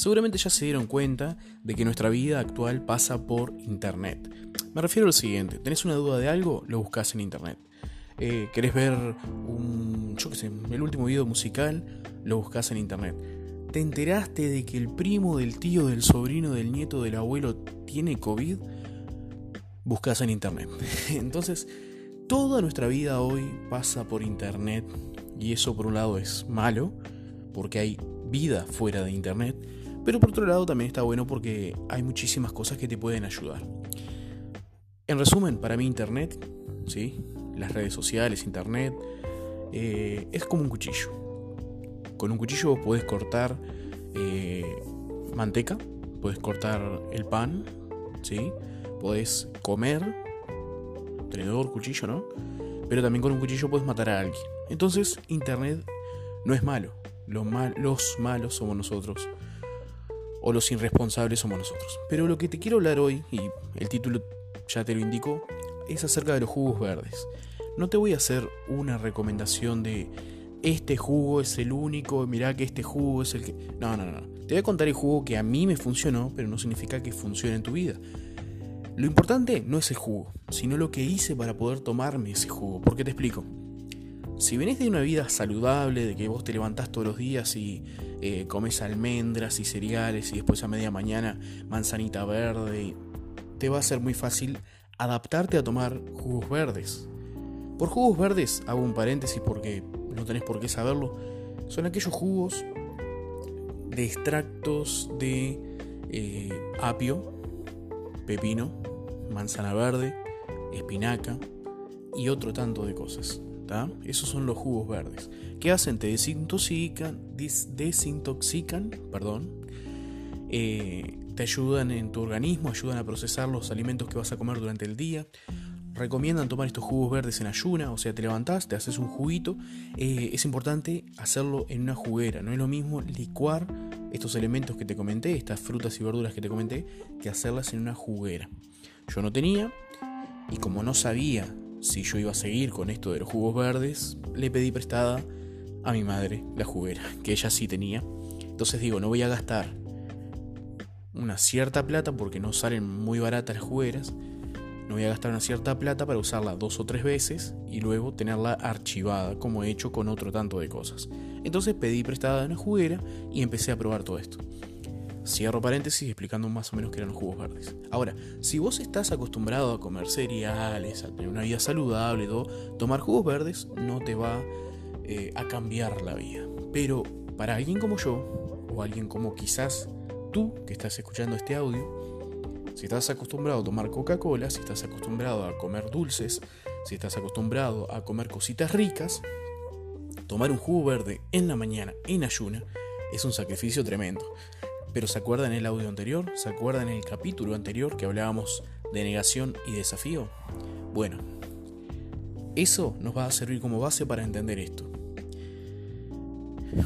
seguramente ya se dieron cuenta de que nuestra vida actual pasa por Internet. Me refiero al siguiente, ¿tenés una duda de algo? Lo buscas en Internet. Eh, ¿Querés ver un, el último video musical? Lo buscas en Internet. ¿Te enteraste de que el primo del tío, del sobrino, del nieto, del abuelo tiene COVID? Buscas en Internet. Entonces, toda nuestra vida hoy pasa por Internet y eso por un lado es malo, porque hay vida fuera de Internet, pero por otro lado también está bueno porque hay muchísimas cosas que te pueden ayudar. En resumen, para mí Internet, ¿sí? las redes sociales, Internet, eh, es como un cuchillo. Con un cuchillo vos podés cortar eh, manteca, podés cortar el pan, ¿sí? podés comer, tenedor, cuchillo, ¿no? Pero también con un cuchillo puedes matar a alguien. Entonces, Internet no es malo. Los, los malos somos nosotros. O los irresponsables somos nosotros. Pero lo que te quiero hablar hoy, y el título ya te lo indicó, es acerca de los jugos verdes. No te voy a hacer una recomendación de este jugo es el único, mirá que este jugo es el que... No, no, no. Te voy a contar el jugo que a mí me funcionó, pero no significa que funcione en tu vida. Lo importante no es el jugo, sino lo que hice para poder tomarme ese jugo. Porque te explico. Si venís de una vida saludable, de que vos te levantás todos los días y eh, comes almendras y cereales y después a media mañana manzanita verde, te va a ser muy fácil adaptarte a tomar jugos verdes. Por jugos verdes, hago un paréntesis porque no tenés por qué saberlo, son aquellos jugos de extractos de eh, apio, pepino, manzana verde, espinaca y otro tanto de cosas. Esos son los jugos verdes. ¿Qué hacen? Te desintoxican, desintoxican perdón, eh, te ayudan en tu organismo, ayudan a procesar los alimentos que vas a comer durante el día. Recomiendan tomar estos jugos verdes en ayuna, o sea, te levantás, te haces un juguito. Eh, es importante hacerlo en una juguera, no es lo mismo licuar estos elementos que te comenté, estas frutas y verduras que te comenté, que hacerlas en una juguera. Yo no tenía, y como no sabía si yo iba a seguir con esto de los jugos verdes, le pedí prestada a mi madre la juguera, que ella sí tenía. Entonces digo, no voy a gastar una cierta plata porque no salen muy baratas las jugueras. No voy a gastar una cierta plata para usarla dos o tres veces y luego tenerla archivada, como he hecho con otro tanto de cosas. Entonces pedí prestada una juguera y empecé a probar todo esto. Cierro paréntesis explicando más o menos qué eran los jugos verdes. Ahora, si vos estás acostumbrado a comer cereales, a tener una vida saludable, tomar jugos verdes no te va eh, a cambiar la vida. Pero para alguien como yo, o alguien como quizás tú que estás escuchando este audio, si estás acostumbrado a tomar Coca-Cola, si estás acostumbrado a comer dulces, si estás acostumbrado a comer cositas ricas, tomar un jugo verde en la mañana en ayuna es un sacrificio tremendo. Pero ¿se acuerdan el audio anterior? ¿Se acuerdan el capítulo anterior que hablábamos de negación y desafío? Bueno, eso nos va a servir como base para entender esto.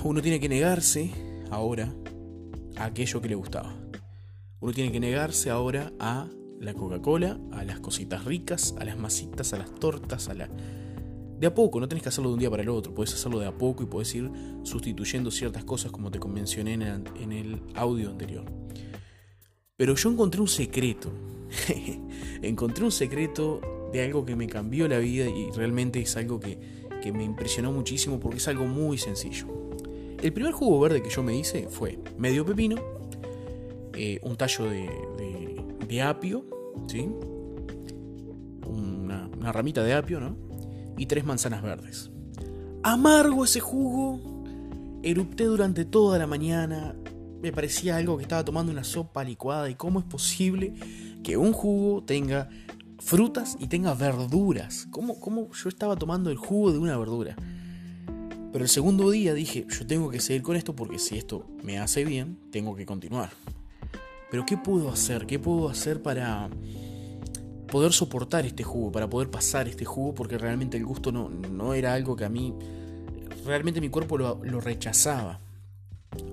Uno tiene que negarse ahora a aquello que le gustaba. Uno tiene que negarse ahora a la Coca-Cola, a las cositas ricas, a las masitas, a las tortas, a la de a poco, no tenés que hacerlo de un día para el otro, puedes hacerlo de a poco y puedes ir sustituyendo ciertas cosas como te mencioné en el, audio anterior. Pero yo encontré un secreto, encontré un secreto de algo que me cambió la vida y realmente es algo que, me impresionó muchísimo porque es algo muy sencillo. El primer jugo verde que yo me hice fue medio pepino, eh, un tallo de, apio, ¿sí? Una ramita de apio, ¿no? Y tres manzanas verdes. Amargo ese jugo. Erupté durante toda la mañana. Me parecía algo que estaba tomando una sopa licuada. ¿Y cómo es posible que un jugo tenga frutas y tenga verduras? ¿Cómo, cómo yo estaba tomando el jugo de una verdura? Pero el segundo día dije, yo tengo que seguir con esto porque si esto me hace bien, tengo que continuar. Pero ¿qué puedo hacer? ¿Qué puedo hacer para poder soportar este jugo, para poder pasar este jugo, porque realmente el gusto no, no era algo que a mí, realmente mi cuerpo lo, lo rechazaba.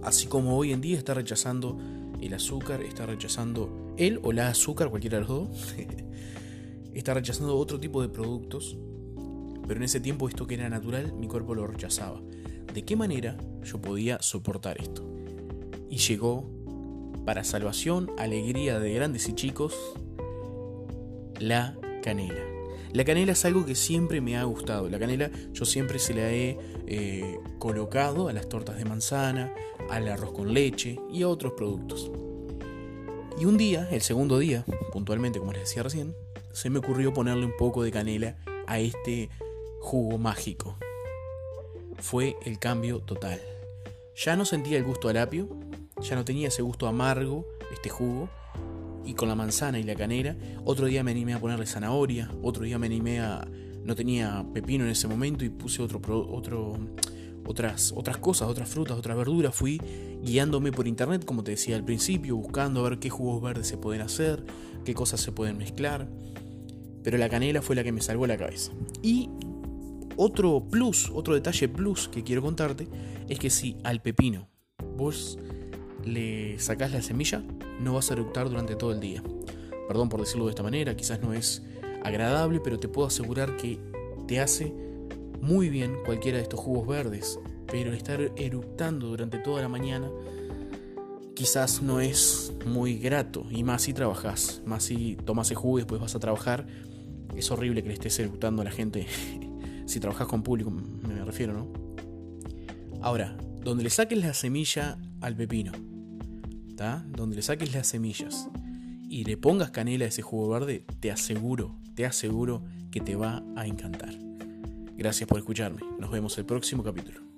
Así como hoy en día está rechazando el azúcar, está rechazando él o la azúcar, cualquiera de los dos, está rechazando otro tipo de productos, pero en ese tiempo esto que era natural, mi cuerpo lo rechazaba. ¿De qué manera yo podía soportar esto? Y llegó para salvación, alegría de grandes y chicos, la canela. La canela es algo que siempre me ha gustado. La canela yo siempre se la he eh, colocado a las tortas de manzana, al arroz con leche y a otros productos. Y un día, el segundo día, puntualmente como les decía recién, se me ocurrió ponerle un poco de canela a este jugo mágico. Fue el cambio total. Ya no sentía el gusto al apio, ya no tenía ese gusto amargo, este jugo, y con la manzana y la canela. Otro día me animé a ponerle zanahoria, otro día me animé a... No tenía pepino en ese momento y puse otro, otro, otras, otras cosas, otras frutas, otras verduras. Fui guiándome por internet, como te decía al principio, buscando a ver qué jugos verdes se pueden hacer, qué cosas se pueden mezclar. Pero la canela fue la que me salvó la cabeza. Y otro plus, otro detalle plus que quiero contarte es que si al pepino vos le sacás la semilla, no vas a eructar durante todo el día. Perdón por decirlo de esta manera, quizás no es agradable, pero te puedo asegurar que te hace muy bien cualquiera de estos jugos verdes. Pero estar eructando durante toda la mañana quizás no es muy grato. Y más si trabajas, más si tomas el jugo y después vas a trabajar. Es horrible que le estés eructando a la gente si trabajas con público, me refiero, ¿no? Ahora, donde le saques la semilla al pepino, donde le saques las semillas y le pongas canela a ese jugo verde, te aseguro, te aseguro que te va a encantar. Gracias por escucharme. Nos vemos el próximo capítulo.